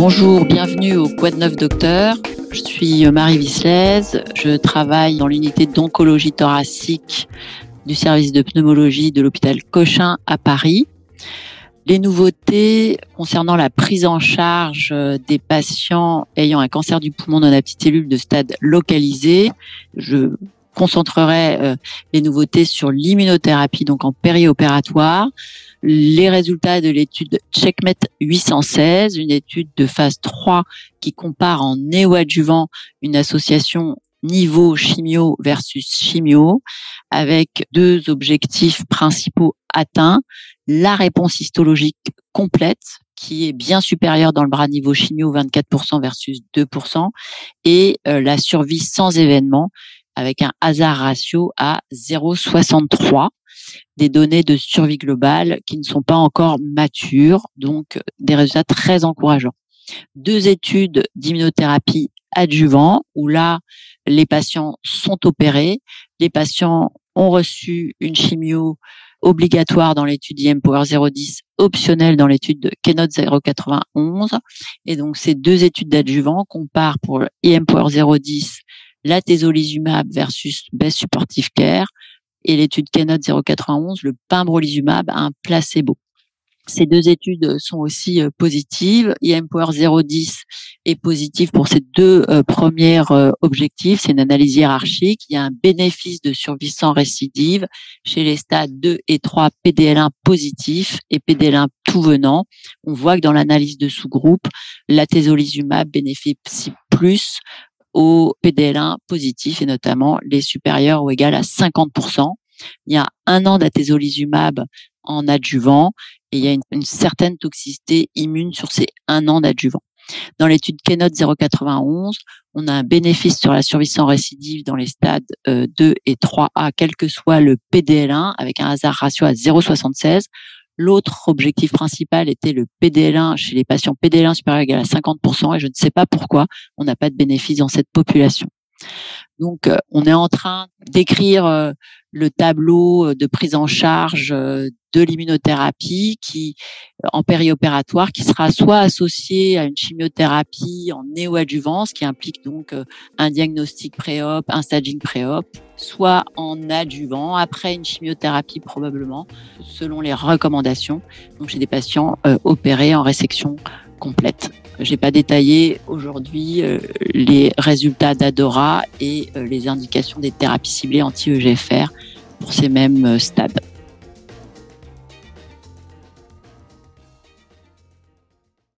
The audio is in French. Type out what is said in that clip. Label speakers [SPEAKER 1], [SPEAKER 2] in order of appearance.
[SPEAKER 1] Bonjour, bienvenue au Quad 9 Docteur. Je suis Marie Vislaise, je travaille dans l'unité d'oncologie thoracique du service de pneumologie de l'hôpital Cochin à Paris. Les nouveautés concernant la prise en charge des patients ayant un cancer du poumon non cellule de stade localisé. Je concentrerai euh, les nouveautés sur l'immunothérapie, donc en périopératoire, les résultats de l'étude Checkmate 816, une étude de phase 3 qui compare en néoadjuvant une association niveau chimio versus chimio, avec deux objectifs principaux atteints. La réponse histologique complète, qui est bien supérieure dans le bras niveau chimio, 24% versus 2%, et euh, la survie sans événement, avec un hasard ratio à 0,63 des données de survie globale qui ne sont pas encore matures, donc des résultats très encourageants. Deux études d'immunothérapie adjuvant, où là, les patients sont opérés, les patients ont reçu une chimio obligatoire dans l'étude IMPower 010, optionnelle dans l'étude Keynote 091. Et donc, ces deux études d'adjuvant comparent pour IMPower 010 la versus best supportive care et l'étude Keynote 091, le pimbrolizumab, un placebo. Ces deux études sont aussi euh, positives. IMPower 010 est positif pour ces deux euh, premiers euh, objectifs. C'est une analyse hiérarchique. Il y a un bénéfice de survie sans récidive chez les stades 2 et 3 PDL1 positif et PDL1 tout venant. On voit que dans l'analyse de sous-groupe, l'atezolizumab bénéficie plus au PDL1 positif et notamment les supérieurs ou égales à 50%. Il y a un an d'atezolizumab en adjuvant et il y a une, certaine toxicité immune sur ces un an d'adjuvant. Dans l'étude Keynote 091, on a un bénéfice sur la survie sans récidive dans les stades 2 euh, et 3A, quel que soit le PDL1, avec un hasard ratio à 0,76. L'autre objectif principal était le PDL1 chez les patients PDL1 supérieur à 50% et je ne sais pas pourquoi on n'a pas de bénéfice dans cette population. Donc, euh, on est en train d'écrire euh, le tableau euh, de prise en charge de l'immunothérapie qui, en périopératoire, qui sera soit associé à une chimiothérapie en néoadjuvance, qui implique donc un diagnostic pré-op, un staging pré-op, soit en adjuvant, après une chimiothérapie probablement, selon les recommandations, donc chez des patients opérés en résection complète. J'ai pas détaillé aujourd'hui euh, les résultats d'Adora et euh, les indications des thérapies ciblées anti-EGFR pour ces mêmes euh, stades.